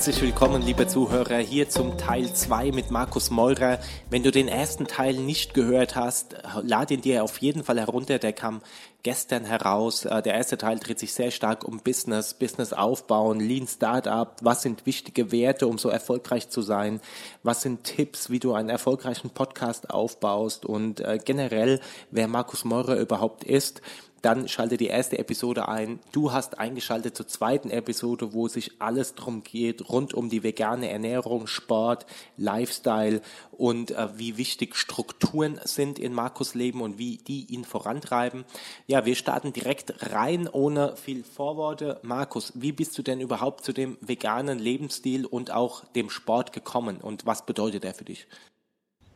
Herzlich willkommen, liebe Zuhörer, hier zum Teil 2 mit Markus Meurer. Wenn du den ersten Teil nicht gehört hast, lad ihn dir auf jeden Fall herunter. Der kam gestern heraus. Äh, der erste Teil dreht sich sehr stark um Business, Business aufbauen, Lean Startup. Was sind wichtige Werte, um so erfolgreich zu sein? Was sind Tipps, wie du einen erfolgreichen Podcast aufbaust? Und äh, generell, wer Markus Meurer überhaupt ist dann schalte die erste Episode ein. Du hast eingeschaltet zur zweiten Episode, wo sich alles drum geht, rund um die vegane Ernährung, Sport, Lifestyle und äh, wie wichtig Strukturen sind in Markus Leben und wie die ihn vorantreiben. Ja, wir starten direkt rein, ohne viel Vorworte. Markus, wie bist du denn überhaupt zu dem veganen Lebensstil und auch dem Sport gekommen und was bedeutet er für dich?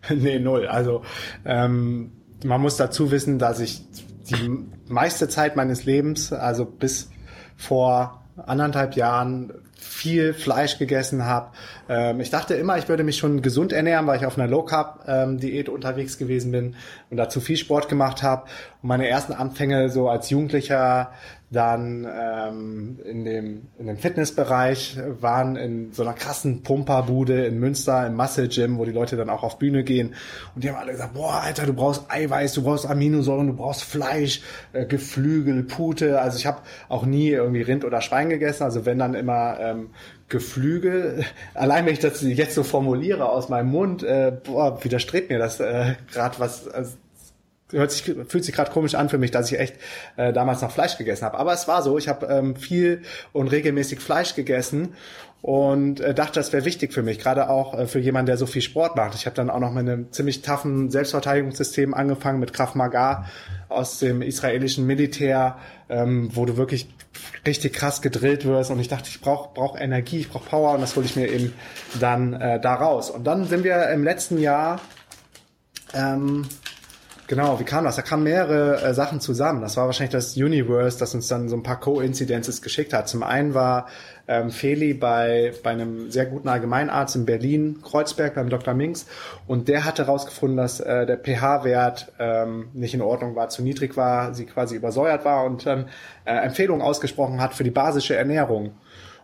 Nee, null. Also ähm, man muss dazu wissen, dass ich die meiste Zeit meines Lebens, also bis vor anderthalb Jahren viel Fleisch gegessen habe. Ähm, ich dachte immer, ich würde mich schon gesund ernähren, weil ich auf einer Low Carb ähm, Diät unterwegs gewesen bin und dazu viel Sport gemacht habe. Und meine ersten Anfänge so als Jugendlicher dann ähm, in, dem, in dem Fitnessbereich waren in so einer krassen Pumperbude in Münster im Muscle Gym, wo die Leute dann auch auf Bühne gehen und die haben alle gesagt, boah, Alter, du brauchst Eiweiß, du brauchst Aminosäuren, du brauchst Fleisch, äh, Geflügel, Pute. Also ich habe auch nie irgendwie Rind oder Schwein gegessen, also wenn dann immer ähm, Geflügel. Allein wenn ich das jetzt so formuliere aus meinem Mund, äh, boah, widerstrebt mir das äh, gerade was. Also, hört sich, fühlt sich gerade komisch an für mich, dass ich echt äh, damals noch Fleisch gegessen habe. Aber es war so, ich habe ähm, viel und regelmäßig Fleisch gegessen und äh, dachte, das wäre wichtig für mich, gerade auch äh, für jemanden, der so viel Sport macht. Ich habe dann auch noch mit einem ziemlich toughen Selbstverteidigungssystem angefangen mit Krav Maga aus dem israelischen Militär, ähm, wo du wirklich richtig krass gedrillt wirst und ich dachte, ich brauche brauch Energie, ich brauche Power und das hole ich mir eben dann äh, da raus. Und dann sind wir im letzten Jahr ähm, Genau, wie kam das? Da kamen mehrere äh, Sachen zusammen. Das war wahrscheinlich das Universe, das uns dann so ein paar Co-Incidences geschickt hat. Zum einen war ähm, Feli bei, bei einem sehr guten Allgemeinarzt in Berlin, Kreuzberg, beim Dr. Minks. Und der hatte herausgefunden, dass äh, der pH-Wert ähm, nicht in Ordnung war, zu niedrig war, sie quasi übersäuert war und dann äh, Empfehlungen ausgesprochen hat für die basische Ernährung.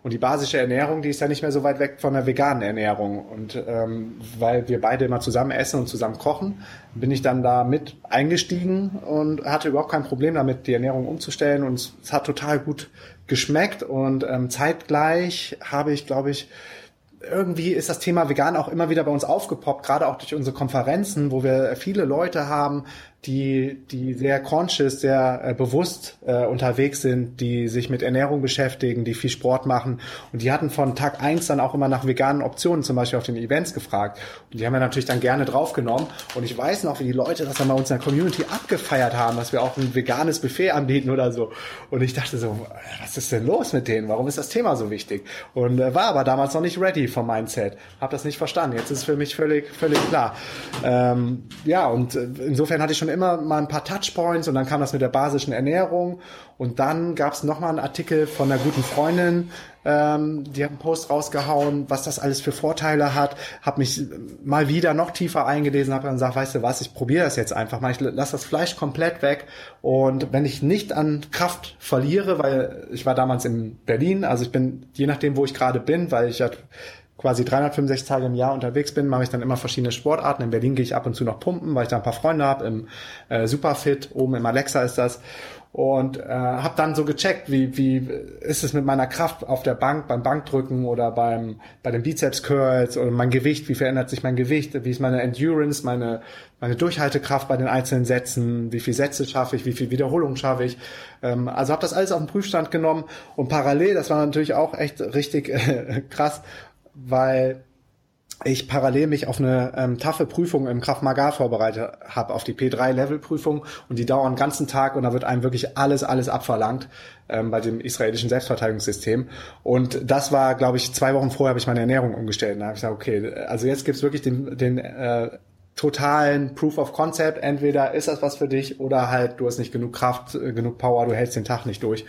Und die basische Ernährung, die ist ja nicht mehr so weit weg von der veganen Ernährung. Und ähm, weil wir beide immer zusammen essen und zusammen kochen, bin ich dann da mit eingestiegen und hatte überhaupt kein Problem damit, die Ernährung umzustellen. Und es hat total gut geschmeckt. Und ähm, zeitgleich habe ich, glaube ich, irgendwie ist das Thema vegan auch immer wieder bei uns aufgepoppt, gerade auch durch unsere Konferenzen, wo wir viele Leute haben, die, die sehr conscious, sehr äh, bewusst äh, unterwegs sind, die sich mit Ernährung beschäftigen, die viel Sport machen. Und die hatten von Tag eins dann auch immer nach veganen Optionen, zum Beispiel auf den Events gefragt. Und die haben wir natürlich dann gerne draufgenommen. Und ich weiß noch, wie die Leute das dann bei uns in der Community abgefeiert haben, dass wir auch ein veganes Buffet anbieten oder so. Und ich dachte so, was ist denn los mit denen? Warum ist das Thema so wichtig? Und äh, war aber damals noch nicht ready vom Mindset. Hab das nicht verstanden. Jetzt ist es für mich völlig, völlig klar. Ähm, ja, und äh, insofern hatte ich schon immer mal ein paar Touchpoints und dann kam das mit der basischen Ernährung. Und dann gab es nochmal einen Artikel von einer guten Freundin, ähm, die hat einen Post rausgehauen, was das alles für Vorteile hat, habe mich mal wieder noch tiefer eingelesen, habe dann gesagt, weißt du was, ich probiere das jetzt einfach mal, ich lasse das Fleisch komplett weg. Und wenn ich nicht an Kraft verliere, weil ich war damals in Berlin, also ich bin, je nachdem, wo ich gerade bin, weil ich ja quasi 365 Tage im Jahr unterwegs bin, mache ich dann immer verschiedene Sportarten. In Berlin gehe ich ab und zu noch pumpen, weil ich da ein paar Freunde habe. Im äh, Superfit, oben im Alexa ist das. und äh, habe dann so gecheckt, wie, wie ist es mit meiner Kraft auf der Bank, beim Bankdrücken oder beim bei den Bizeps Curls oder mein Gewicht, wie verändert sich mein Gewicht, wie ist meine Endurance, meine meine Durchhaltekraft bei den einzelnen Sätzen, wie viel Sätze schaffe ich, wie viel Wiederholungen schaffe ich. Ähm, also habe das alles auf den Prüfstand genommen und parallel, das war natürlich auch echt richtig äh, krass, weil ich parallel mich auf eine ähm, taffe Prüfung im Kraft Maga vorbereitet habe, auf die P3-Level-Prüfung und die dauern den ganzen Tag und da wird einem wirklich alles, alles abverlangt ähm, bei dem israelischen Selbstverteidigungssystem. Und das war, glaube ich, zwei Wochen vorher habe ich meine Ernährung umgestellt. Da habe ich gesagt, okay, also jetzt gibt's wirklich den, den äh, totalen Proof of Concept. Entweder ist das was für dich oder halt du hast nicht genug Kraft, äh, genug Power, du hältst den Tag nicht durch.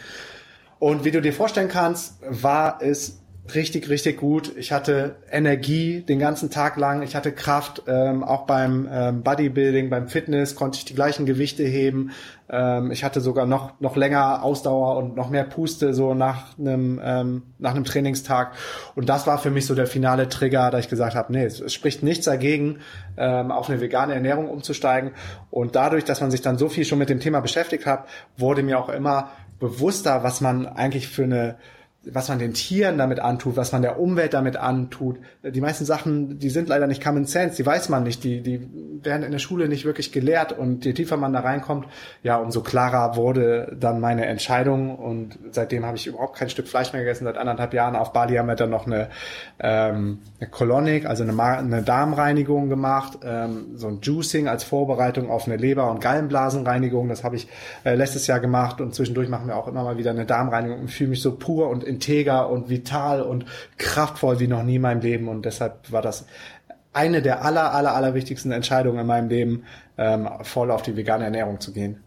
Und wie du dir vorstellen kannst, war es richtig, richtig gut. Ich hatte Energie den ganzen Tag lang. Ich hatte Kraft. Ähm, auch beim ähm, Bodybuilding, beim Fitness konnte ich die gleichen Gewichte heben. Ähm, ich hatte sogar noch noch länger Ausdauer und noch mehr Puste so nach einem ähm, nach einem Trainingstag. Und das war für mich so der finale Trigger, da ich gesagt habe, nee, es, es spricht nichts dagegen, ähm, auf eine vegane Ernährung umzusteigen. Und dadurch, dass man sich dann so viel schon mit dem Thema beschäftigt hat, wurde mir auch immer bewusster, was man eigentlich für eine was man den Tieren damit antut, was man der Umwelt damit antut. Die meisten Sachen, die sind leider nicht Common Sense, die weiß man nicht, die, die werden in der Schule nicht wirklich gelehrt und je tiefer man da reinkommt, ja, umso klarer wurde dann meine Entscheidung und seitdem habe ich überhaupt kein Stück Fleisch mehr gegessen. Seit anderthalb Jahren auf Bali haben wir dann noch eine, ähm, eine Colonic, also eine, eine Darmreinigung gemacht, ähm, so ein Juicing als Vorbereitung auf eine Leber- und Gallenblasenreinigung. Das habe ich äh, letztes Jahr gemacht und zwischendurch machen wir auch immer mal wieder eine Darmreinigung und fühle mich so pur und integer und vital und kraftvoll wie noch nie in meinem Leben. Und deshalb war das eine der aller, aller, aller wichtigsten Entscheidungen in meinem Leben, ähm, voll auf die vegane Ernährung zu gehen.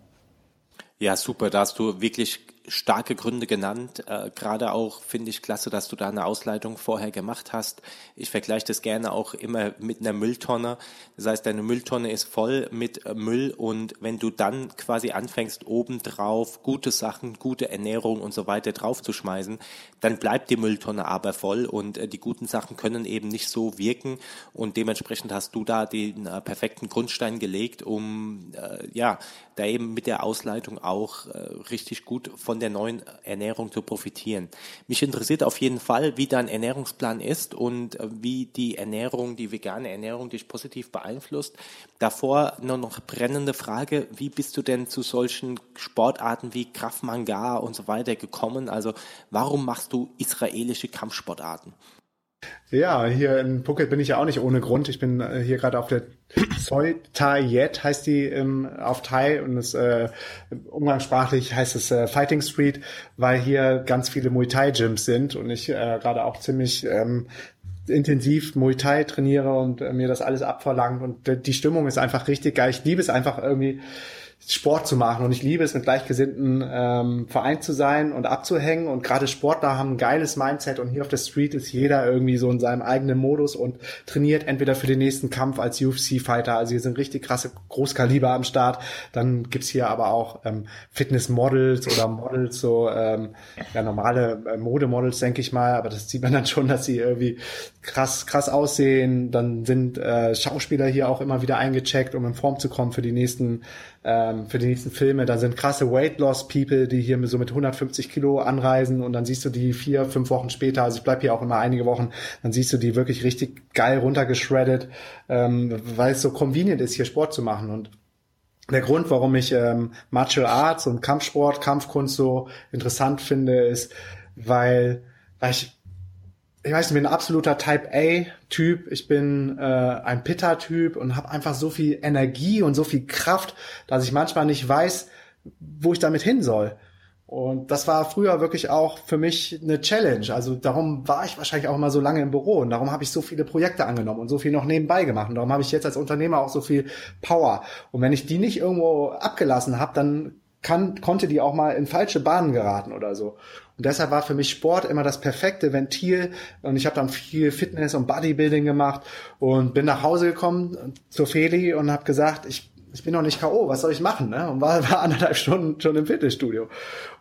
Ja, super. Da hast du wirklich starke Gründe genannt. Äh, Gerade auch finde ich klasse, dass du da eine Ausleitung vorher gemacht hast. Ich vergleiche das gerne auch immer mit einer Mülltonne. Das heißt, deine Mülltonne ist voll mit äh, Müll und wenn du dann quasi anfängst, obendrauf gute Sachen, gute Ernährung und so weiter draufzuschmeißen, dann bleibt die Mülltonne aber voll und äh, die guten Sachen können eben nicht so wirken und dementsprechend hast du da den äh, perfekten Grundstein gelegt, um äh, ja da eben mit der Ausleitung auch äh, richtig gut von von der neuen Ernährung zu profitieren. Mich interessiert auf jeden Fall, wie dein Ernährungsplan ist und äh, wie die Ernährung, die vegane Ernährung dich positiv beeinflusst. Davor nur noch brennende Frage, wie bist du denn zu solchen Sportarten wie Krav Maga und so weiter gekommen? Also warum machst du israelische Kampfsportarten? Ja, hier in Phuket bin ich ja auch nicht ohne Grund. Ich bin äh, hier gerade auf der Soi Thai Yet heißt die ähm, auf Thai und es, äh, umgangssprachlich heißt es äh, Fighting Street, weil hier ganz viele Muay Thai Gyms sind und ich äh, gerade auch ziemlich ähm, intensiv Muay Thai trainiere und äh, mir das alles abverlangt und die Stimmung ist einfach richtig geil. Ich liebe es einfach irgendwie Sport zu machen. Und ich liebe es, mit Gleichgesinnten ähm, vereint zu sein und abzuhängen. Und gerade Sportler haben ein geiles Mindset. Und hier auf der Street ist jeder irgendwie so in seinem eigenen Modus und trainiert entweder für den nächsten Kampf als UFC-Fighter, also hier sind richtig krasse Großkaliber am Start, dann gibt's hier aber auch ähm, Fitness-Models oder Models, so ähm, ja normale äh, Modemodels, denke ich mal, aber das sieht man dann schon, dass sie irgendwie krass, krass aussehen, dann sind äh, Schauspieler hier auch immer wieder eingecheckt, um in Form zu kommen für die nächsten ähm, für die nächsten Filme. Da sind krasse Weight Loss People, die hier so mit 150 Kilo anreisen und dann siehst du die vier, fünf Wochen später, also ich bleib hier auch immer einige Wochen, dann siehst du die wirklich richtig geil runtergeschreddet, ähm, weil es so convenient ist, hier Sport zu machen und der Grund, warum ich ähm, Martial Arts und Kampfsport, Kampfkunst so interessant finde, ist, weil, weil ich ich weiß nicht, ich bin ein absoluter Type A-Typ, ich bin äh, ein Pitta-Typ und habe einfach so viel Energie und so viel Kraft, dass ich manchmal nicht weiß, wo ich damit hin soll. Und das war früher wirklich auch für mich eine Challenge. Also darum war ich wahrscheinlich auch immer so lange im Büro und darum habe ich so viele Projekte angenommen und so viel noch nebenbei gemacht. Und darum habe ich jetzt als Unternehmer auch so viel Power. Und wenn ich die nicht irgendwo abgelassen habe, dann kann, konnte die auch mal in falsche Bahnen geraten oder so. Und deshalb war für mich Sport immer das perfekte Ventil. Und ich habe dann viel Fitness und Bodybuilding gemacht und bin nach Hause gekommen zur Feli und habe gesagt, ich ich bin noch nicht K.O., was soll ich machen? Ne? Und war, war anderthalb Stunden schon im Fitnessstudio.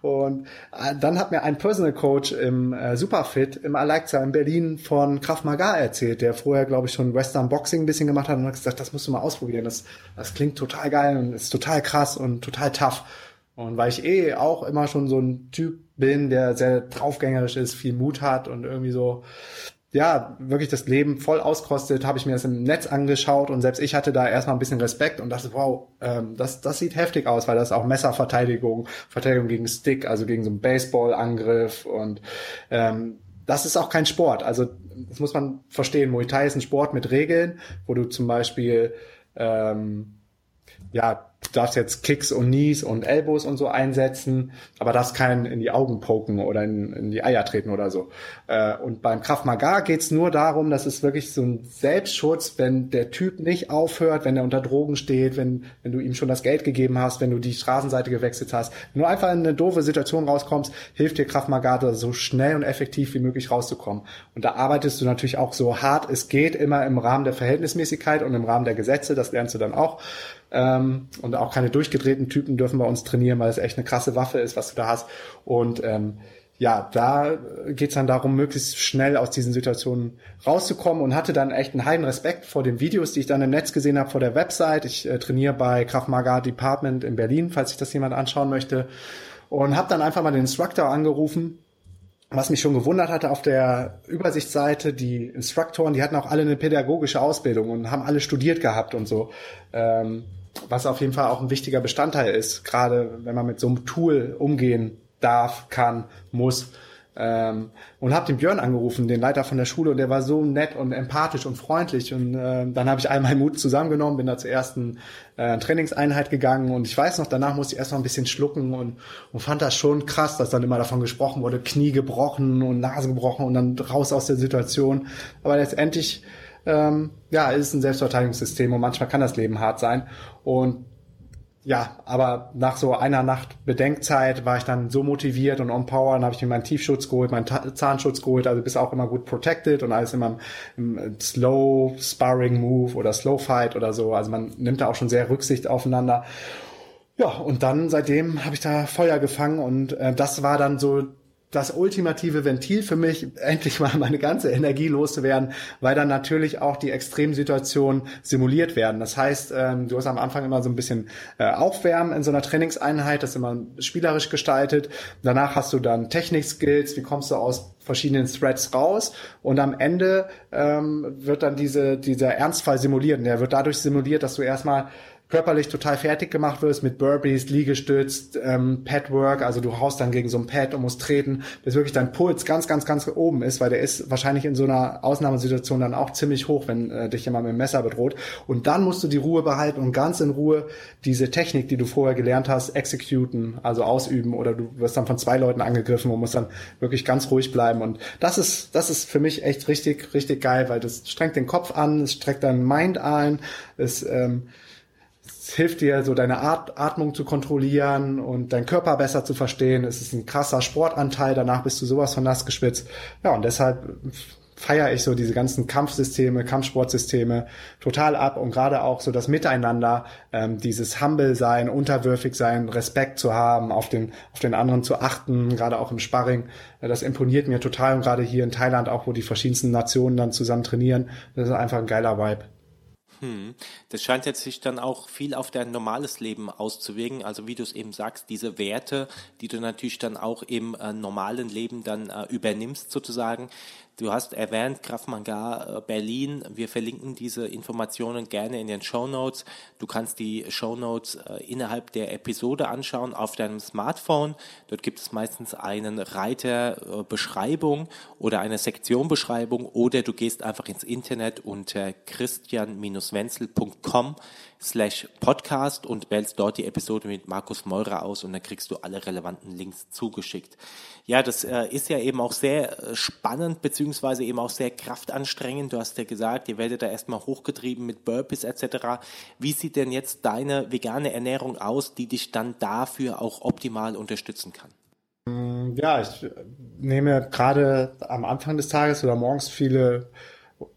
Und äh, dann hat mir ein Personal Coach im äh, Superfit im Alexa in Berlin von Krav Maga erzählt, der vorher, glaube ich, schon Western Boxing ein bisschen gemacht hat und hat gesagt, das musst du mal ausprobieren. Das, das klingt total geil und ist total krass und total tough. Und weil ich eh auch immer schon so ein Typ bin, der sehr draufgängerisch ist, viel Mut hat und irgendwie so, ja, wirklich das Leben voll auskostet, habe ich mir das im Netz angeschaut und selbst ich hatte da erstmal ein bisschen Respekt und dachte, wow, ähm, das, das sieht heftig aus, weil das auch Messerverteidigung, Verteidigung gegen Stick, also gegen so einen Baseballangriff und ähm, das ist auch kein Sport. Also das muss man verstehen. Muay Thai ist ein Sport mit Regeln, wo du zum Beispiel ähm, ja du darfst jetzt Kicks und Knees und Elbows und so einsetzen, aber darfst keinen in die Augen poken oder in, in die Eier treten oder so. Äh, und beim Krav Maga geht's nur darum, dass es wirklich so ein Selbstschutz, wenn der Typ nicht aufhört, wenn er unter Drogen steht, wenn, wenn du ihm schon das Geld gegeben hast, wenn du die Straßenseite gewechselt hast. Wenn du einfach in eine doofe Situation rauskommst, hilft dir Krav Maga da so schnell und effektiv wie möglich rauszukommen. Und da arbeitest du natürlich auch so hart es geht, immer im Rahmen der Verhältnismäßigkeit und im Rahmen der Gesetze, das lernst du dann auch. Ähm, und auch keine durchgedrehten Typen dürfen bei uns trainieren, weil es echt eine krasse Waffe ist, was du da hast. Und ähm, ja, da geht's dann darum, möglichst schnell aus diesen Situationen rauszukommen und hatte dann echt einen heiden Respekt vor den Videos, die ich dann im Netz gesehen habe, vor der Website. Ich äh, trainiere bei Krav Maga Department in Berlin, falls sich das jemand anschauen möchte. Und habe dann einfach mal den Instructor angerufen was mich schon gewundert hatte auf der Übersichtsseite, die Instruktoren, die hatten auch alle eine pädagogische Ausbildung und haben alle studiert gehabt und so. Ähm, was auf jeden Fall auch ein wichtiger Bestandteil ist, gerade wenn man mit so einem Tool umgehen darf, kann, muss. Ähm, und habe den Björn angerufen, den Leiter von der Schule, und der war so nett und empathisch und freundlich. Und äh, dann habe ich all meinen Mut zusammengenommen, bin da zur ersten äh, Trainingseinheit gegangen und ich weiß noch, danach musste ich erst noch ein bisschen schlucken und, und fand das schon krass, dass dann immer davon gesprochen wurde, Knie gebrochen und Nase gebrochen und dann raus aus der Situation. Aber letztendlich ähm, ja, ist es ein Selbstverteidigungssystem und manchmal kann das Leben hart sein. Und ja, aber nach so einer Nacht Bedenkzeit war ich dann so motiviert und on power, dann habe ich mir meinen Tiefschutz geholt, meinen Ta Zahnschutz geholt, also bist auch immer gut protected und alles immer im, im Slow Sparring Move oder Slow Fight oder so. Also man nimmt da auch schon sehr Rücksicht aufeinander. Ja, und dann seitdem habe ich da Feuer gefangen und äh, das war dann so das ultimative Ventil für mich, endlich mal meine ganze Energie loszuwerden, weil dann natürlich auch die Extremsituationen simuliert werden. Das heißt, ähm, du hast am Anfang immer so ein bisschen äh, Aufwärmen in so einer Trainingseinheit, das ist immer spielerisch gestaltet. Danach hast du dann Technik-Skills, wie kommst du aus verschiedenen Threads raus und am Ende ähm, wird dann diese, dieser Ernstfall simuliert. Der wird dadurch simuliert, dass du erstmal körperlich total fertig gemacht wirst mit Burpees, Liegestütz, ähm, Padwork, also du haust dann gegen so ein Pad und musst treten, bis wirklich dein Puls ganz, ganz, ganz oben ist, weil der ist wahrscheinlich in so einer Ausnahmesituation dann auch ziemlich hoch, wenn äh, dich jemand mit dem Messer bedroht. Und dann musst du die Ruhe behalten und ganz in Ruhe diese Technik, die du vorher gelernt hast, executen, also ausüben oder du wirst dann von zwei Leuten angegriffen und musst dann wirklich ganz ruhig bleiben. Und das ist, das ist für mich echt richtig, richtig geil, weil das strengt den Kopf an, es streckt deinen Mind ein, es ähm, es hilft dir, so deine At Atmung zu kontrollieren und deinen Körper besser zu verstehen. Es ist ein krasser Sportanteil, danach bist du sowas von nass geschwitzt. Ja, und deshalb feiere ich so diese ganzen Kampfsysteme, Kampfsportsysteme total ab und gerade auch so das Miteinander, ähm, dieses Humble sein, unterwürfig sein, Respekt zu haben, auf den, auf den anderen zu achten, gerade auch im Sparring, äh, das imponiert mir total und gerade hier in Thailand auch, wo die verschiedensten Nationen dann zusammen trainieren, das ist einfach ein geiler Vibe. Hm. Das scheint jetzt sich dann auch viel auf dein normales Leben auszuwirken. Also wie du es eben sagst, diese Werte, die du natürlich dann auch im äh, normalen Leben dann äh, übernimmst sozusagen, Du hast erwähnt Graf Manga äh, Berlin. Wir verlinken diese Informationen gerne in den Show Notes. Du kannst die Show Notes äh, innerhalb der Episode anschauen auf deinem Smartphone. Dort gibt es meistens einen Reiter äh, Beschreibung oder eine Sektion Beschreibung oder du gehst einfach ins Internet unter christian-wenzel.com slash podcast und wählst dort die Episode mit Markus Meurer aus und dann kriegst du alle relevanten Links zugeschickt. Ja, das äh, ist ja eben auch sehr äh, spannend, beziehungsweise eben auch sehr kraftanstrengend. Du hast ja gesagt, ihr werdet da erstmal hochgetrieben mit Burpees etc. Wie sieht denn jetzt deine vegane Ernährung aus, die dich dann dafür auch optimal unterstützen kann? Ja, ich nehme gerade am Anfang des Tages oder morgens viele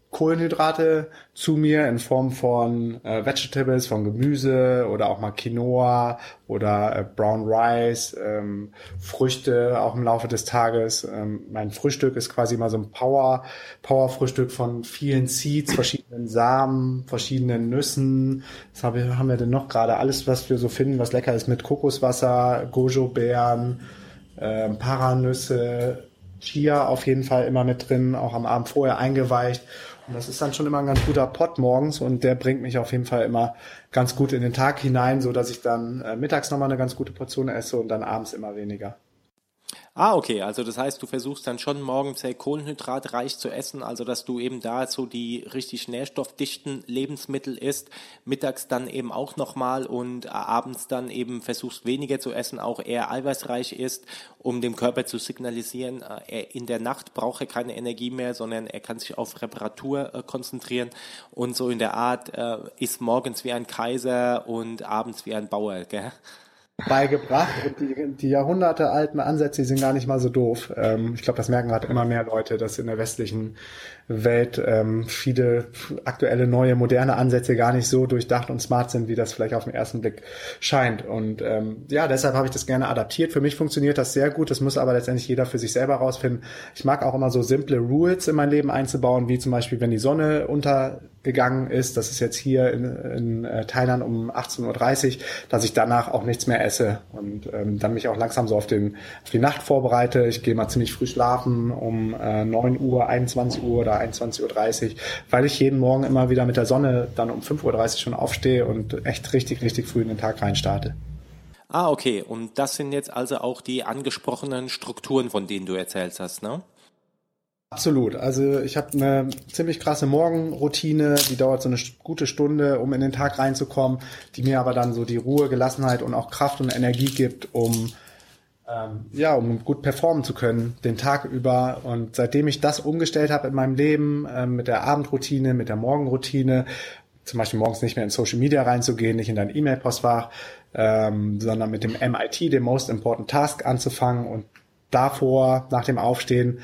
Kohlenhydrate zu mir in Form von äh, Vegetables, von Gemüse oder auch mal Quinoa oder äh, Brown Rice, ähm, Früchte auch im Laufe des Tages. Ähm, mein Frühstück ist quasi mal so ein Power, Power Frühstück von vielen Seeds, verschiedenen Samen, verschiedenen Nüssen. Was haben wir denn noch gerade? Alles, was wir so finden, was lecker ist mit Kokoswasser, Gojo-Beeren, äh, Paranüsse, Chia auf jeden Fall immer mit drin, auch am Abend vorher eingeweicht und das ist dann schon immer ein ganz guter Pot morgens und der bringt mich auf jeden Fall immer ganz gut in den Tag hinein, so dass ich dann äh, mittags nochmal eine ganz gute Portion esse und dann abends immer weniger. Ah, okay. Also das heißt, du versuchst dann schon morgens sehr kohlenhydratreich zu essen, also dass du eben da so die richtig nährstoffdichten Lebensmittel isst, mittags dann eben auch nochmal und abends dann eben versuchst weniger zu essen, auch eher eiweißreich isst, um dem Körper zu signalisieren, äh, in der Nacht braucht er keine Energie mehr, sondern er kann sich auf Reparatur äh, konzentrieren und so in der Art äh, ist morgens wie ein Kaiser und abends wie ein Bauer, gell? Beigebracht und die, die jahrhundertealten Ansätze die sind gar nicht mal so doof. Ähm, ich glaube, das merken gerade immer mehr Leute, dass in der westlichen Welt ähm, viele aktuelle, neue, moderne Ansätze gar nicht so durchdacht und smart sind, wie das vielleicht auf den ersten Blick scheint. Und ähm, ja, deshalb habe ich das gerne adaptiert. Für mich funktioniert das sehr gut. Das muss aber letztendlich jeder für sich selber rausfinden. Ich mag auch immer so simple Rules in mein Leben einzubauen, wie zum Beispiel, wenn die Sonne untergegangen ist, das ist jetzt hier in, in äh, Thailand um 18.30 Uhr, dass ich danach auch nichts mehr esse und ähm, dann mich auch langsam so auf, den, auf die Nacht vorbereite. Ich gehe mal ziemlich früh schlafen um äh, 9 Uhr, 21 Uhr oder 21.30 Uhr, weil ich jeden Morgen immer wieder mit der Sonne dann um 5.30 Uhr schon aufstehe und echt richtig, richtig früh in den Tag reinstarte. Ah, okay. Und das sind jetzt also auch die angesprochenen Strukturen, von denen du erzählt hast, ne? Absolut. Also ich habe eine ziemlich krasse Morgenroutine, die dauert so eine gute Stunde, um in den Tag reinzukommen, die mir aber dann so die Ruhe, Gelassenheit und auch Kraft und Energie gibt, um ähm, ja, um gut performen zu können den Tag über. Und seitdem ich das umgestellt habe in meinem Leben, ähm, mit der Abendroutine, mit der Morgenroutine, zum Beispiel morgens nicht mehr in Social Media reinzugehen, nicht in dein E-Mail-Postfach, ähm, sondern mit dem MIT, dem Most Important Task, anzufangen und davor, nach dem Aufstehen,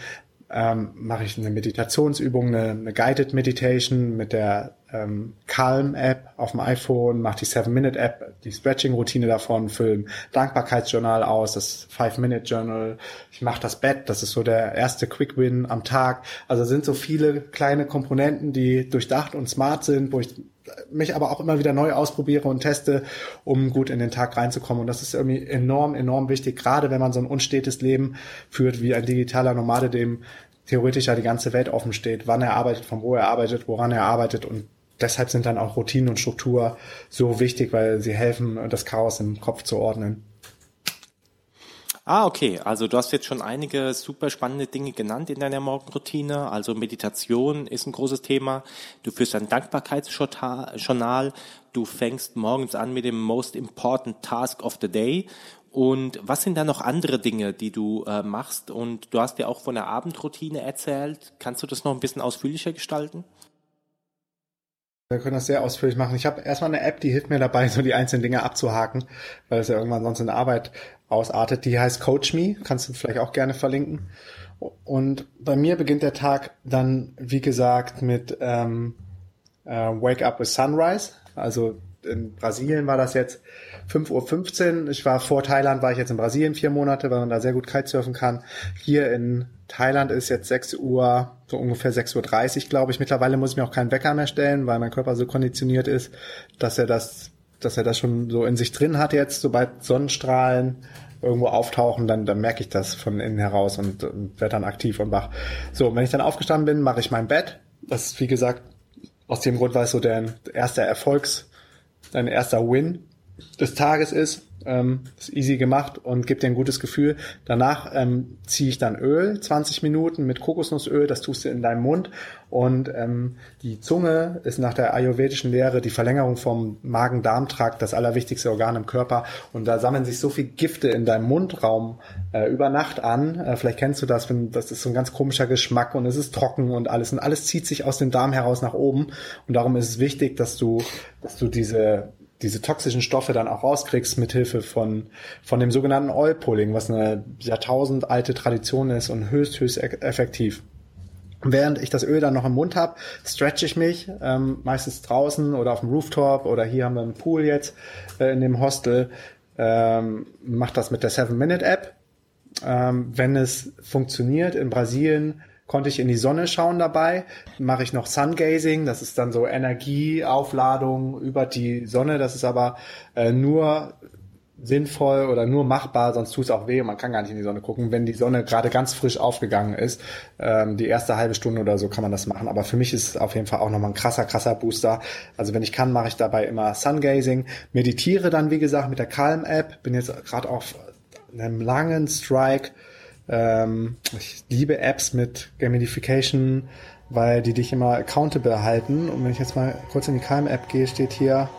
ähm, mache ich eine Meditationsübung, eine, eine Guided Meditation mit der ähm, Calm-App auf dem iPhone, mache die 7-Minute-App, die Stretching-Routine davon, fülle Dankbarkeitsjournal aus, das 5-Minute-Journal. Ich mache das Bett, das ist so der erste Quick-Win am Tag. Also sind so viele kleine Komponenten, die durchdacht und smart sind, wo ich mich aber auch immer wieder neu ausprobiere und teste, um gut in den Tag reinzukommen. Und das ist irgendwie enorm, enorm wichtig, gerade wenn man so ein unstetes Leben führt wie ein digitaler Nomade, dem theoretisch ja die ganze Welt offen steht, wann er arbeitet, von wo er arbeitet, woran er arbeitet und deshalb sind dann auch Routinen und Struktur so wichtig, weil sie helfen, das Chaos im Kopf zu ordnen. Ah, okay. Also du hast jetzt schon einige super spannende Dinge genannt in deiner Morgenroutine. Also Meditation ist ein großes Thema. Du führst ein Dankbarkeitsjournal. Du fängst morgens an mit dem Most Important Task of the Day. Und was sind da noch andere Dinge, die du äh, machst? Und du hast ja auch von der Abendroutine erzählt. Kannst du das noch ein bisschen ausführlicher gestalten? Wir können das sehr ausführlich machen. Ich habe erstmal eine App, die hilft mir dabei, so die einzelnen Dinge abzuhaken, weil es ja irgendwann sonst in Arbeit ausartet. Die heißt Coach Me, kannst du vielleicht auch gerne verlinken. Und bei mir beginnt der Tag dann, wie gesagt, mit ähm, äh, Wake Up with Sunrise. Also in Brasilien war das jetzt 5.15 Uhr. Ich war vor Thailand, war ich jetzt in Brasilien vier Monate, weil man da sehr gut Kitesurfen kann. Hier in Thailand ist jetzt 6 Uhr, so ungefähr 6.30 Uhr, glaube ich. Mittlerweile muss ich mir auch keinen Wecker mehr stellen, weil mein Körper so konditioniert ist, dass er das, dass er das schon so in sich drin hat jetzt, sobald Sonnenstrahlen irgendwo auftauchen, dann, dann merke ich das von innen heraus und, und werde dann aktiv und wach. So, wenn ich dann aufgestanden bin, mache ich mein Bett. Das ist, wie gesagt, aus dem Grund, weil es so der erste Erfolgs, dein erster Win des Tages ist. Ähm, ist easy gemacht und gibt dir ein gutes Gefühl. Danach ähm, ziehe ich dann Öl, 20 Minuten mit Kokosnussöl, das tust du in deinem Mund und ähm, die Zunge ist nach der ayurvedischen Lehre die Verlängerung vom Magen-Darm-Trakt, das allerwichtigste Organ im Körper und da sammeln sich so viel Gifte in deinem Mundraum äh, über Nacht an. Äh, vielleicht kennst du das, wenn das ist so ein ganz komischer Geschmack und es ist trocken und alles und alles zieht sich aus dem Darm heraus nach oben und darum ist es wichtig, dass du, dass du diese diese toxischen Stoffe dann auch rauskriegst mit Hilfe von von dem sogenannten Oil Pulling, was eine Jahrtausend alte Tradition ist und höchst höchst e-, effektiv. Während ich das Öl dann noch im Mund habe, stretch ich mich, ähm, meistens draußen oder auf dem Rooftop oder hier haben wir einen Pool jetzt äh, in dem Hostel. Ähm, mache das mit der 7-Minute-App. Ähm, wenn es funktioniert, in Brasilien konnte ich in die Sonne schauen dabei. Mache ich noch Sungazing, das ist dann so Energieaufladung über die Sonne. Das ist aber äh, nur sinnvoll oder nur machbar, sonst tut es auch weh und man kann gar nicht in die Sonne gucken, wenn die Sonne gerade ganz frisch aufgegangen ist. Ähm, die erste halbe Stunde oder so kann man das machen. Aber für mich ist es auf jeden Fall auch nochmal ein krasser, krasser Booster. Also wenn ich kann, mache ich dabei immer Sungazing, meditiere dann, wie gesagt, mit der Calm-App. Bin jetzt gerade auf einem langen Strike. Ähm, ich liebe Apps mit Gamification, weil die dich immer accountable halten. Und wenn ich jetzt mal kurz in die Calm-App gehe, steht hier,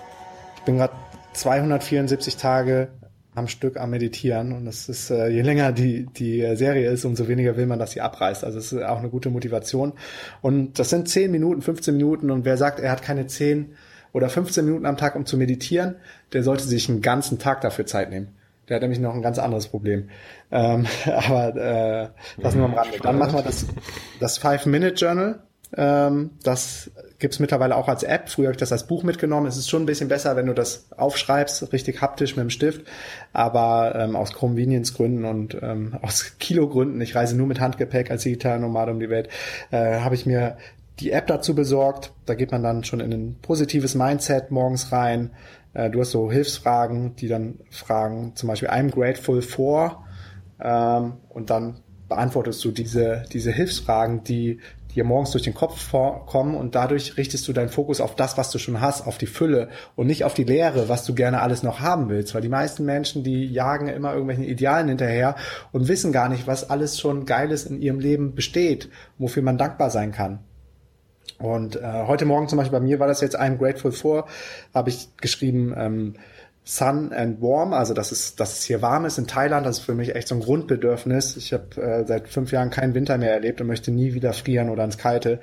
ich bin gerade 274 Tage am Stück am Meditieren und das ist, äh, je länger die, die Serie ist, umso weniger will man, dass sie abreißt. Also es ist auch eine gute Motivation. Und das sind 10 Minuten, 15 Minuten und wer sagt, er hat keine 10 oder 15 Minuten am Tag, um zu meditieren, der sollte sich einen ganzen Tag dafür Zeit nehmen. Der hat nämlich noch ein ganz anderes Problem. Ähm, aber äh, das nur am Rande. Dann machen wir das, das Five-Minute-Journal. Ähm, das gibt's mittlerweile auch als App. Früher habe ich das als Buch mitgenommen. Es ist schon ein bisschen besser, wenn du das aufschreibst, richtig haptisch mit dem Stift. Aber ähm, aus Convenience-Gründen und ähm, aus Kilo-Gründen, ich reise nur mit Handgepäck als digitaler Nomade um die Welt, äh, habe ich mir die App dazu besorgt. Da geht man dann schon in ein positives Mindset morgens rein. Äh, du hast so Hilfsfragen, die dann fragen, zum Beispiel I'm grateful for. Ähm, und dann beantwortest du diese, diese Hilfsfragen, die dir morgens durch den Kopf vorkommen und dadurch richtest du deinen Fokus auf das, was du schon hast, auf die Fülle und nicht auf die Leere, was du gerne alles noch haben willst. Weil die meisten Menschen, die jagen immer irgendwelchen Idealen hinterher und wissen gar nicht, was alles schon Geiles in ihrem Leben besteht, wofür man dankbar sein kann. Und äh, heute Morgen zum Beispiel bei mir war das jetzt I'm grateful for, habe ich geschrieben, ähm, Sun and Warm, also dass es, dass es hier warm ist in Thailand, das ist für mich echt so ein Grundbedürfnis. Ich habe äh, seit fünf Jahren keinen Winter mehr erlebt und möchte nie wieder frieren oder ins Kalte.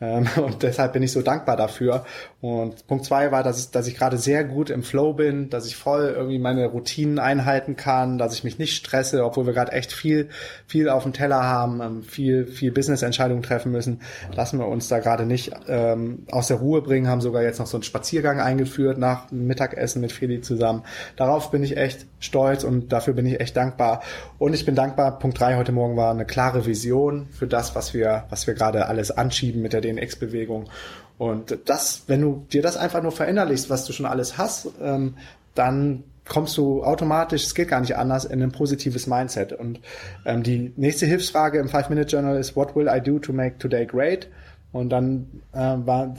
Ähm, und deshalb bin ich so dankbar dafür. Und Punkt zwei war, dass ich, dass ich gerade sehr gut im Flow bin, dass ich voll irgendwie meine Routinen einhalten kann, dass ich mich nicht stresse, obwohl wir gerade echt viel, viel auf dem Teller haben, ähm, viel, viel Business-Entscheidungen treffen müssen. Lassen wir uns da gerade nicht ähm, aus der Ruhe bringen, haben sogar jetzt noch so einen Spaziergang eingeführt nach Mittagessen mit Feli zusammen. Darauf bin ich echt stolz und dafür bin ich echt dankbar. Und ich bin dankbar, Punkt drei heute Morgen war eine klare Vision für das, was wir, was wir gerade alles anschieben mit der DNX-Bewegung. Und das, wenn du dir das einfach nur verinnerlichst, was du schon alles hast, ähm, dann kommst du automatisch, es geht gar nicht anders, in ein positives Mindset. Und ähm, die nächste Hilfsfrage im Five-Minute-Journal ist, what will I do to make today great? Und dann äh,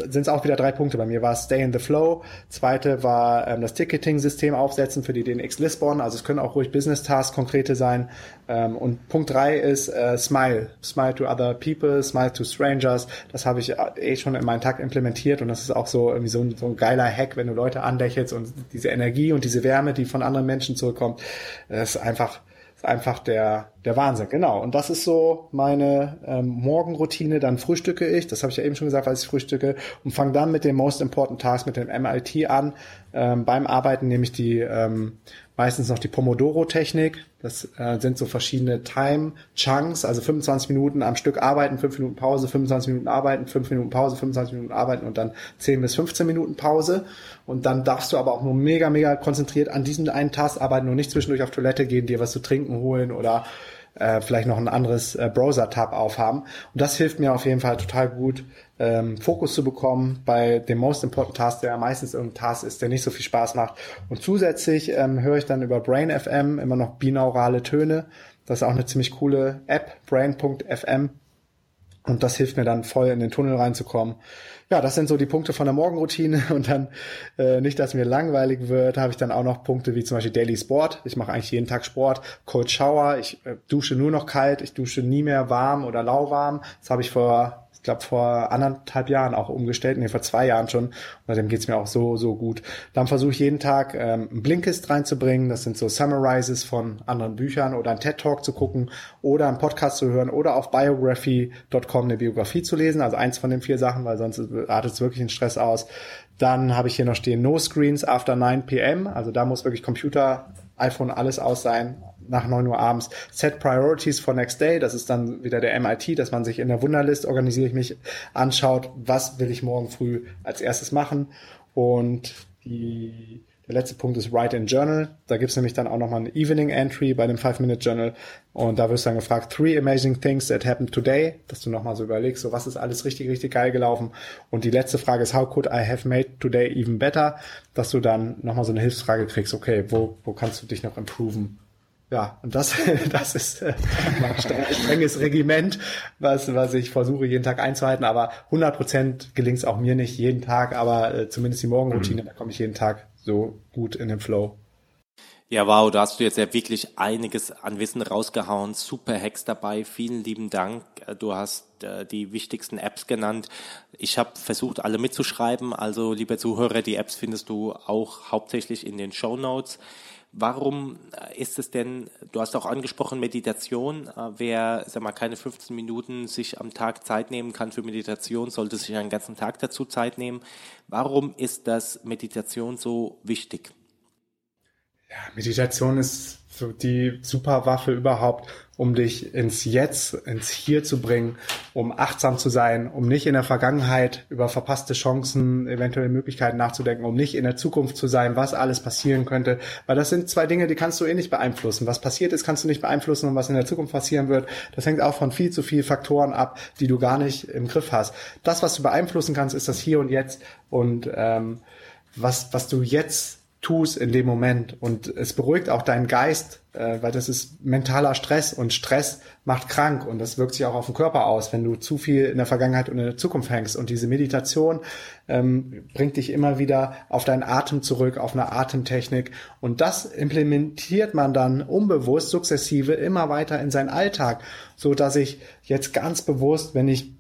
sind es auch wieder drei Punkte. Bei mir war Stay in the Flow. Zweite war ähm, das Ticketing-System aufsetzen für die DNX Lisbon. Also es können auch ruhig Business-Tasks konkrete sein. Ähm, und Punkt drei ist äh, Smile. Smile to other people, Smile to strangers. Das habe ich äh, eh schon in meinen Tag implementiert und das ist auch so irgendwie so ein, so ein geiler Hack, wenn du Leute anlächelst und diese Energie und diese Wärme, die von anderen Menschen zurückkommt, das ist einfach einfach der, der Wahnsinn, genau. Und das ist so meine ähm, Morgenroutine. Dann frühstücke ich, das habe ich ja eben schon gesagt, als ich frühstücke, und fange dann mit dem Most Important Task, mit dem MIT an. Ähm, beim Arbeiten nehme ich die ähm, meistens noch die Pomodoro-Technik. Das äh, sind so verschiedene Time-Chunks, also 25 Minuten am Stück arbeiten, 5 Minuten Pause, 25 Minuten arbeiten, 5 Minuten Pause, 25 Minuten arbeiten und dann 10 bis 15 Minuten Pause. Und dann darfst du aber auch nur mega, mega konzentriert an diesem einen Task arbeiten und nicht zwischendurch auf Toilette gehen, dir was zu trinken holen oder äh, vielleicht noch ein anderes äh, Browser-Tab aufhaben. Und das hilft mir auf jeden Fall total gut, ähm, Fokus zu bekommen bei dem Most Important Task, der ja meistens irgendein Task ist, der nicht so viel Spaß macht. Und zusätzlich ähm, höre ich dann über Brain FM immer noch binaurale Töne. Das ist auch eine ziemlich coole App, brain.fm. Und das hilft mir dann voll in den Tunnel reinzukommen. Ja, das sind so die Punkte von der Morgenroutine und dann äh, nicht, dass mir langweilig wird, habe ich dann auch noch Punkte wie zum Beispiel Daily Sport. Ich mache eigentlich jeden Tag Sport, Cold Shower, ich äh, dusche nur noch kalt, ich dusche nie mehr warm oder lauwarm. Das habe ich vor glaube, vor anderthalb Jahren auch umgestellt, nee, vor zwei Jahren schon. Und seitdem geht's mir auch so, so gut. Dann versuche ich jeden Tag ähm, ein Blinkist reinzubringen. Das sind so Summarizes von anderen Büchern oder ein TED-Talk zu gucken oder einen Podcast zu hören oder auf biography.com eine Biografie zu lesen. Also eins von den vier Sachen, weil sonst artet es wirklich einen Stress aus. Dann habe ich hier noch stehen No Screens after 9 p.m. Also da muss wirklich Computer iPhone alles aus sein nach neun Uhr abends. Set Priorities for Next Day, das ist dann wieder der MIT, dass man sich in der Wunderlist, organisiere ich mich, anschaut, was will ich morgen früh als erstes machen. Und die der letzte Punkt ist Write in Journal. Da gibt's nämlich dann auch nochmal ein Evening Entry bei dem Five-Minute Journal. Und da wirst du dann gefragt, three amazing things that happened today, dass du nochmal so überlegst, so was ist alles richtig, richtig geil gelaufen. Und die letzte Frage ist, how could I have made today even better? Dass du dann nochmal so eine Hilfsfrage kriegst, okay, wo, wo kannst du dich noch improven? Ja, und das, das ist äh, ein strenges Regiment, was, was ich versuche jeden Tag einzuhalten. Aber 100 Prozent gelingt es auch mir nicht jeden Tag, aber äh, zumindest die Morgenroutine, mhm. da komme ich jeden Tag so gut in den Flow. Ja, wow, da hast du jetzt ja wirklich einiges an Wissen rausgehauen. Super Hacks dabei. Vielen lieben Dank. Du hast äh, die wichtigsten Apps genannt. Ich habe versucht, alle mitzuschreiben. Also, liebe Zuhörer, die Apps findest du auch hauptsächlich in den Show Notes. Warum äh, ist es denn, du hast auch angesprochen, Meditation, äh, wer, sag mal, keine 15 Minuten sich am Tag Zeit nehmen kann für Meditation, sollte sich einen ganzen Tag dazu Zeit nehmen. Warum ist das Meditation so wichtig? Ja, Meditation ist so die Superwaffe überhaupt, um dich ins Jetzt, ins Hier zu bringen, um achtsam zu sein, um nicht in der Vergangenheit über verpasste Chancen, eventuelle Möglichkeiten nachzudenken, um nicht in der Zukunft zu sein, was alles passieren könnte. Weil das sind zwei Dinge, die kannst du eh nicht beeinflussen. Was passiert ist, kannst du nicht beeinflussen und was in der Zukunft passieren wird, das hängt auch von viel zu vielen Faktoren ab, die du gar nicht im Griff hast. Das, was du beeinflussen kannst, ist das Hier und Jetzt und ähm, was, was du jetzt tust in dem Moment. Und es beruhigt auch deinen Geist, äh, weil das ist mentaler Stress und Stress macht krank und das wirkt sich auch auf den Körper aus, wenn du zu viel in der Vergangenheit und in der Zukunft hängst. Und diese Meditation ähm, bringt dich immer wieder auf deinen Atem zurück, auf eine Atemtechnik. Und das implementiert man dann unbewusst, sukzessive immer weiter in seinen Alltag, so dass ich jetzt ganz bewusst, wenn ich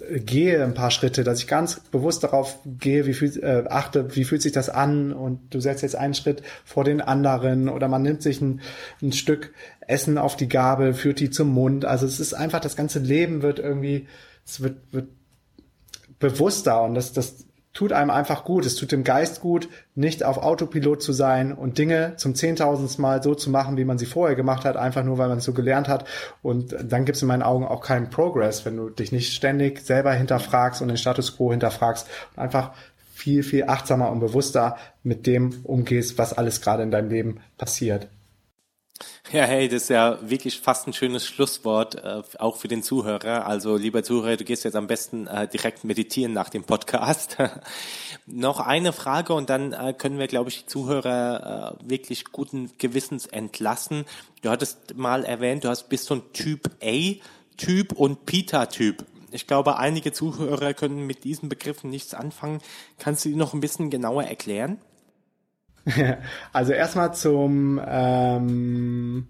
gehe ein paar Schritte, dass ich ganz bewusst darauf gehe, wie fühlt, äh, achte, wie fühlt sich das an und du setzt jetzt einen Schritt vor den anderen oder man nimmt sich ein, ein Stück Essen auf die Gabel, führt die zum Mund. Also es ist einfach, das ganze Leben wird irgendwie, es wird, wird bewusster und das, das tut einem einfach gut. Es tut dem Geist gut, nicht auf Autopilot zu sein und Dinge zum zehntausendsten Mal so zu machen, wie man sie vorher gemacht hat, einfach nur, weil man es so gelernt hat. Und dann gibt es in meinen Augen auch keinen Progress, wenn du dich nicht ständig selber hinterfragst und den Status quo hinterfragst und einfach viel, viel achtsamer und bewusster mit dem umgehst, was alles gerade in deinem Leben passiert. Ja, hey, das ist ja wirklich fast ein schönes Schlusswort, äh, auch für den Zuhörer. Also, lieber Zuhörer, du gehst jetzt am besten äh, direkt meditieren nach dem Podcast. Noch eine Frage und dann äh, können wir, glaube ich, die Zuhörer äh, wirklich guten Gewissens entlassen. Du hattest mal erwähnt, du hast bist so ein Typ A-Typ und Pita-Typ. Ich glaube, einige Zuhörer können mit diesen Begriffen nichts anfangen. Kannst du die noch ein bisschen genauer erklären? Also erstmal zum ähm,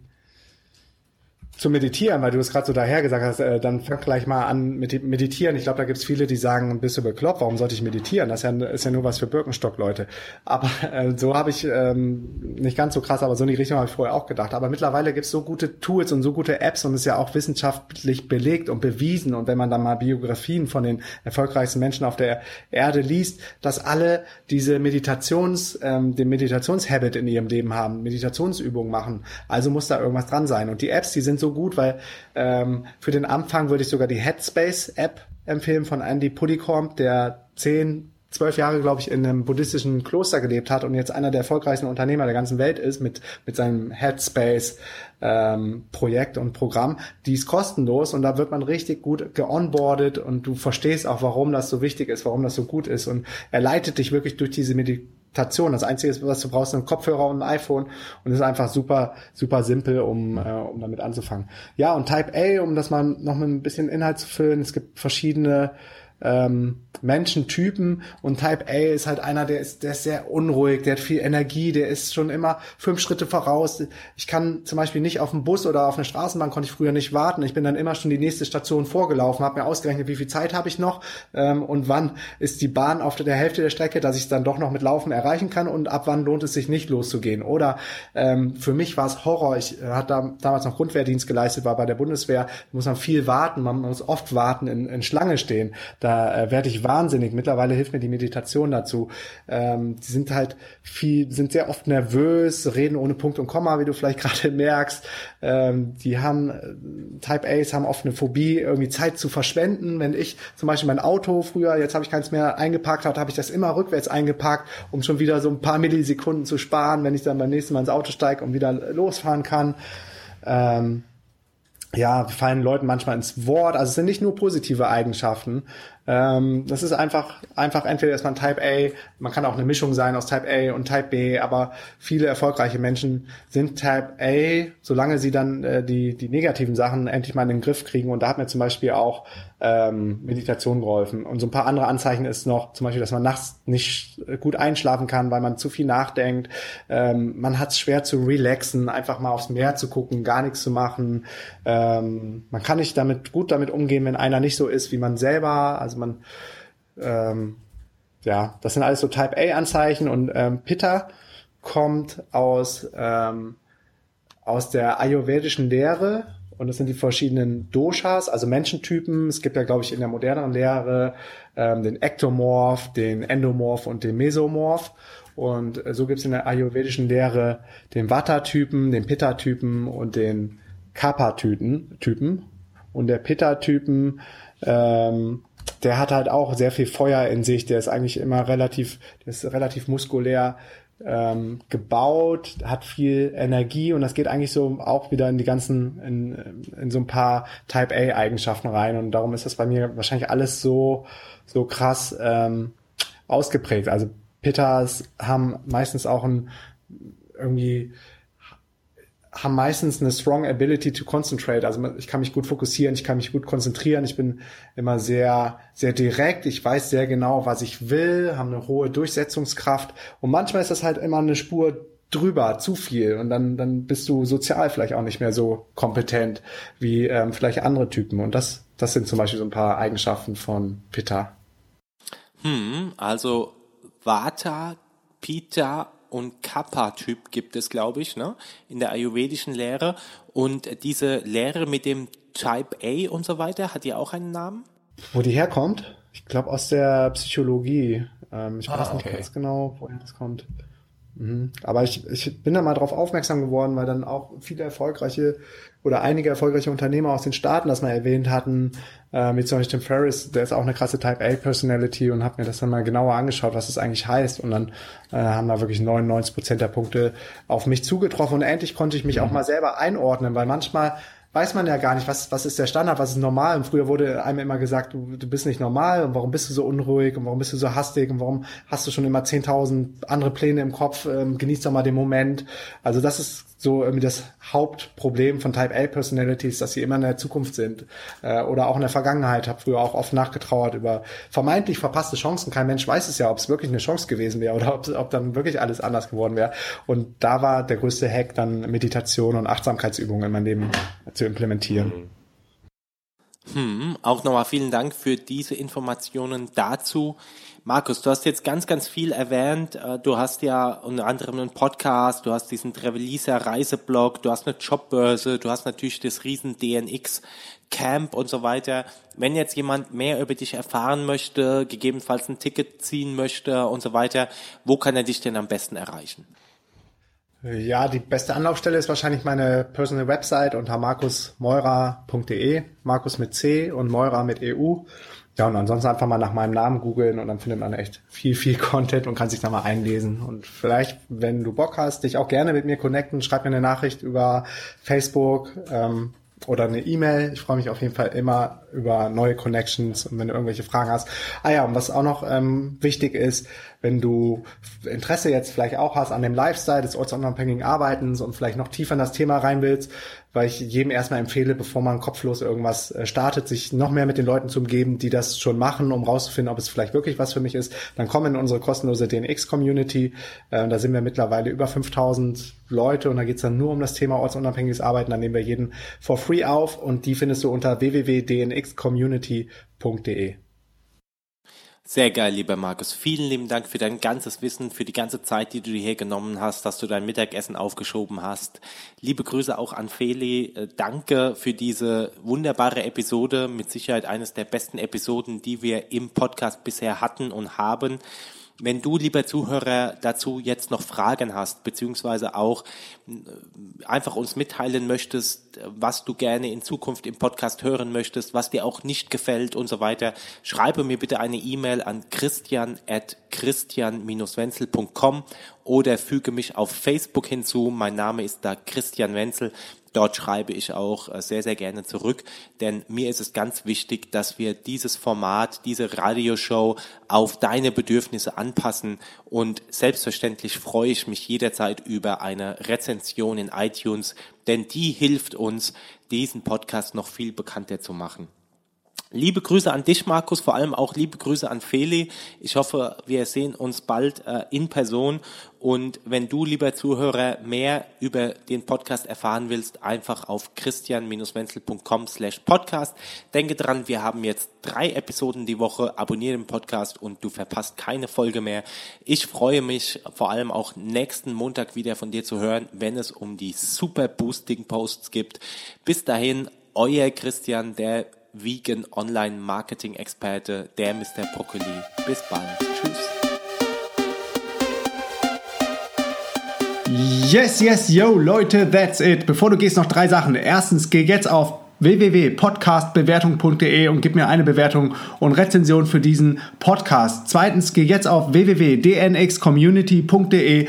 zu meditieren, weil du es gerade so daher gesagt hast, äh, dann fang gleich mal an mit meditieren. Ich glaube, da gibt es viele, die sagen, bist du bekloppt, warum sollte ich meditieren? Das ist ja, ist ja nur was für Birkenstock-Leute. Aber äh, so habe ich, ähm, nicht ganz so krass, aber so in die Richtung habe ich vorher auch gedacht. Aber mittlerweile gibt es so gute Tools und so gute Apps und ist ja auch wissenschaftlich belegt und bewiesen. Und wenn man dann mal Biografien von den erfolgreichsten Menschen auf der Erde liest, dass alle diese Meditations, ähm, den Meditationshabit in ihrem Leben haben, Meditationsübungen machen. Also muss da irgendwas dran sein. Und die Apps, die sind so gut, weil ähm, für den Anfang würde ich sogar die Headspace-App empfehlen von Andy Puddicorp, der zehn zwölf Jahre, glaube ich, in einem buddhistischen Kloster gelebt hat und jetzt einer der erfolgreichsten Unternehmer der ganzen Welt ist mit, mit seinem Headspace ähm, Projekt und Programm. Die ist kostenlos und da wird man richtig gut geonboardet und du verstehst auch, warum das so wichtig ist, warum das so gut ist und er leitet dich wirklich durch diese Medizin Meditation. Das Einzige, was du brauchst, ein Kopfhörer und ein iPhone und es ist einfach super, super simpel, um, äh, um damit anzufangen. Ja, und Type A, um das mal noch mit ein bisschen Inhalt zu füllen, es gibt verschiedene ähm, Menschentypen und Type A ist halt einer, der ist, der ist sehr unruhig, der hat viel Energie, der ist schon immer fünf Schritte voraus. Ich kann zum Beispiel nicht auf dem Bus oder auf einer Straßenbahn konnte ich früher nicht warten. Ich bin dann immer schon die nächste Station vorgelaufen, habe mir ausgerechnet, wie viel Zeit habe ich noch ähm, und wann ist die Bahn auf der Hälfte der Strecke, dass ich es dann doch noch mit Laufen erreichen kann und ab wann lohnt es sich nicht loszugehen. Oder ähm, für mich war es Horror. Ich äh, hatte da, damals noch Grundwehrdienst geleistet, war bei der Bundeswehr, muss man viel warten, man muss oft warten, in, in Schlange stehen Da äh, werde ich wahnsinnig. Mittlerweile hilft mir die Meditation dazu. Ähm, die sind halt viel, sind sehr oft nervös, reden ohne Punkt und Komma, wie du vielleicht gerade merkst. Ähm, die haben äh, Type A's haben oft eine Phobie, irgendwie Zeit zu verschwenden. Wenn ich zum Beispiel mein Auto früher, jetzt habe ich keins mehr eingepackt, habe ich das immer rückwärts eingepackt, um schon wieder so ein paar Millisekunden zu sparen, wenn ich dann beim nächsten Mal ins Auto steige und wieder losfahren kann. Ähm, ja, fallen Leuten manchmal ins Wort. Also es sind nicht nur positive Eigenschaften. Ähm, das ist einfach, einfach entweder ist man Type A, man kann auch eine Mischung sein aus Type A und Type B, aber viele erfolgreiche Menschen sind Type A, solange sie dann äh, die, die negativen Sachen endlich mal in den Griff kriegen. Und da hat mir zum Beispiel auch ähm, Meditation geholfen. Und so ein paar andere Anzeichen ist noch zum Beispiel, dass man nachts nicht gut einschlafen kann, weil man zu viel nachdenkt. Ähm, man hat es schwer zu relaxen, einfach mal aufs Meer zu gucken, gar nichts zu machen. Ähm, man kann nicht damit gut damit umgehen, wenn einer nicht so ist wie man selber. Also man ähm, ja, das sind alles so Type A Anzeichen und ähm, Pitta kommt aus ähm, aus der ayurvedischen Lehre und das sind die verschiedenen Doshas, also Menschentypen. Es gibt ja, glaube ich, in der moderneren Lehre ähm, den Ektomorph, den Endomorph und den Mesomorph. Und äh, so gibt es in der ayurvedischen Lehre den Vata-Typen, den Pitta-Typen und den Kapha-Typen. Typen. Und der Pitta-Typen, ähm, der hat halt auch sehr viel Feuer in sich. Der ist eigentlich immer relativ, der ist relativ muskulär ähm, gebaut, hat viel Energie und das geht eigentlich so auch wieder in die ganzen, in, in so ein paar Type A Eigenschaften rein und darum ist das bei mir wahrscheinlich alles so, so krass ähm, ausgeprägt. Also Pitters haben meistens auch ein irgendwie haben meistens eine strong ability to concentrate. Also ich kann mich gut fokussieren, ich kann mich gut konzentrieren, ich bin immer sehr, sehr direkt, ich weiß sehr genau, was ich will, habe eine hohe Durchsetzungskraft. Und manchmal ist das halt immer eine Spur drüber, zu viel. Und dann, dann bist du sozial vielleicht auch nicht mehr so kompetent wie ähm, vielleicht andere Typen. Und das, das sind zum Beispiel so ein paar Eigenschaften von Pitta. Hm, also Vata, Pitta und Kappa-Typ gibt es, glaube ich, ne? in der ayurvedischen Lehre. Und diese Lehre mit dem Type A und so weiter, hat die auch einen Namen? Wo die herkommt? Ich glaube aus der Psychologie. Ähm, ich ah, weiß nicht okay. ganz genau, woher das kommt. Mhm. Aber ich, ich bin da mal drauf aufmerksam geworden, weil dann auch viele erfolgreiche oder einige erfolgreiche Unternehmer aus den Staaten das mal erwähnt hatten, äh, wie zum Beispiel Tim Ferriss, der ist auch eine krasse Type A Personality und habe mir das dann mal genauer angeschaut, was das eigentlich heißt. Und dann äh, haben da wirklich 99 Prozent der Punkte auf mich zugetroffen und endlich konnte ich mich mhm. auch mal selber einordnen, weil manchmal weiß man ja gar nicht, was, was ist der Standard, was ist normal. Und früher wurde einem immer gesagt, du, du bist nicht normal und warum bist du so unruhig und warum bist du so hastig und warum hast du schon immer 10.000 andere Pläne im Kopf, ähm, genieß doch mal den Moment. Also das ist so irgendwie das Hauptproblem von Type A Personalities, dass sie immer in der Zukunft sind äh, oder auch in der Vergangenheit. Habe früher auch oft nachgetrauert über vermeintlich verpasste Chancen. Kein Mensch weiß es ja, ob es wirklich eine Chance gewesen wäre oder ob, dann wirklich alles anders geworden wäre. Und da war der größte Hack dann Meditation und Achtsamkeitsübungen in mein Leben zu implementieren. Hm, auch nochmal vielen Dank für diese Informationen dazu. Markus, du hast jetzt ganz, ganz viel erwähnt. Äh, du hast ja unter anderem einen Podcast, du hast diesen Treveliser Reiseblog, du hast eine Jobbörse, du hast natürlich das riesen DNX Camp und so weiter. Wenn jetzt jemand mehr über dich erfahren möchte, gegebenenfalls ein Ticket ziehen möchte und so weiter, wo kann er dich denn am besten erreichen? Ja, die beste Anlaufstelle ist wahrscheinlich meine Personal Website unter markusmeurer.de, Markus mit C und Meurer mit EU. Ja, und ansonsten einfach mal nach meinem Namen googeln und dann findet man echt viel, viel Content und kann sich da mal einlesen. Und vielleicht, wenn du Bock hast, dich auch gerne mit mir connecten, schreib mir eine Nachricht über Facebook ähm, oder eine E-Mail. Ich freue mich auf jeden Fall immer über neue Connections und wenn du irgendwelche Fragen hast. Ah ja, und was auch noch ähm, wichtig ist, wenn du Interesse jetzt vielleicht auch hast an dem Lifestyle des ortsunabhängigen Arbeitens und vielleicht noch tiefer in das Thema rein willst, weil ich jedem erstmal empfehle, bevor man kopflos irgendwas äh, startet, sich noch mehr mit den Leuten zu umgeben, die das schon machen, um rauszufinden, ob es vielleicht wirklich was für mich ist, dann komm in unsere kostenlose DNX-Community. Äh, da sind wir mittlerweile über 5000 Leute und da geht's dann nur um das Thema ortsunabhängiges Arbeiten. Da nehmen wir jeden for free auf und die findest du unter www.dnxcommunity.de. Sehr geil, lieber Markus. Vielen lieben Dank für dein ganzes Wissen, für die ganze Zeit, die du dir hier genommen hast, dass du dein Mittagessen aufgeschoben hast. Liebe Grüße auch an Feli. Äh, danke für diese wunderbare Episode. Mit Sicherheit eines der besten Episoden, die wir im Podcast bisher hatten und haben. Wenn du, lieber Zuhörer, dazu jetzt noch Fragen hast, beziehungsweise auch äh, einfach uns mitteilen möchtest, was du gerne in Zukunft im Podcast hören möchtest, was dir auch nicht gefällt und so weiter, schreibe mir bitte eine E-Mail an christian at christian-wenzel.com oder füge mich auf Facebook hinzu. Mein Name ist da Christian Wenzel. Dort schreibe ich auch äh, sehr, sehr gerne zurück, denn mir ist es ganz wichtig, dass wir dieses Format, diese Radioshow auf deine Bedürfnisse anpassen und selbstverständlich freue ich mich jederzeit über eine Rezension in iTunes, denn die hilft uns, diesen Podcast noch viel bekannter zu machen. Liebe Grüße an dich, Markus, vor allem auch liebe Grüße an Feli. Ich hoffe, wir sehen uns bald äh, in Person. Und wenn du, lieber Zuhörer, mehr über den Podcast erfahren willst, einfach auf christian-wenzel.com slash podcast. Denke dran, wir haben jetzt drei Episoden die Woche. Abonniere den Podcast und du verpasst keine Folge mehr. Ich freue mich vor allem auch nächsten Montag wieder von dir zu hören, wenn es um die Super Boosting Posts gibt. Bis dahin, euer Christian, der Vegan Online Marketing Experte, der Mr. Broccoli. Bis bald. Tschüss. Yes, yes, yo, Leute, that's it. Bevor du gehst, noch drei Sachen. Erstens, geh jetzt auf www.podcastbewertung.de und gib mir eine Bewertung und Rezension für diesen Podcast. Zweitens, geh jetzt auf www.dnxcommunity.de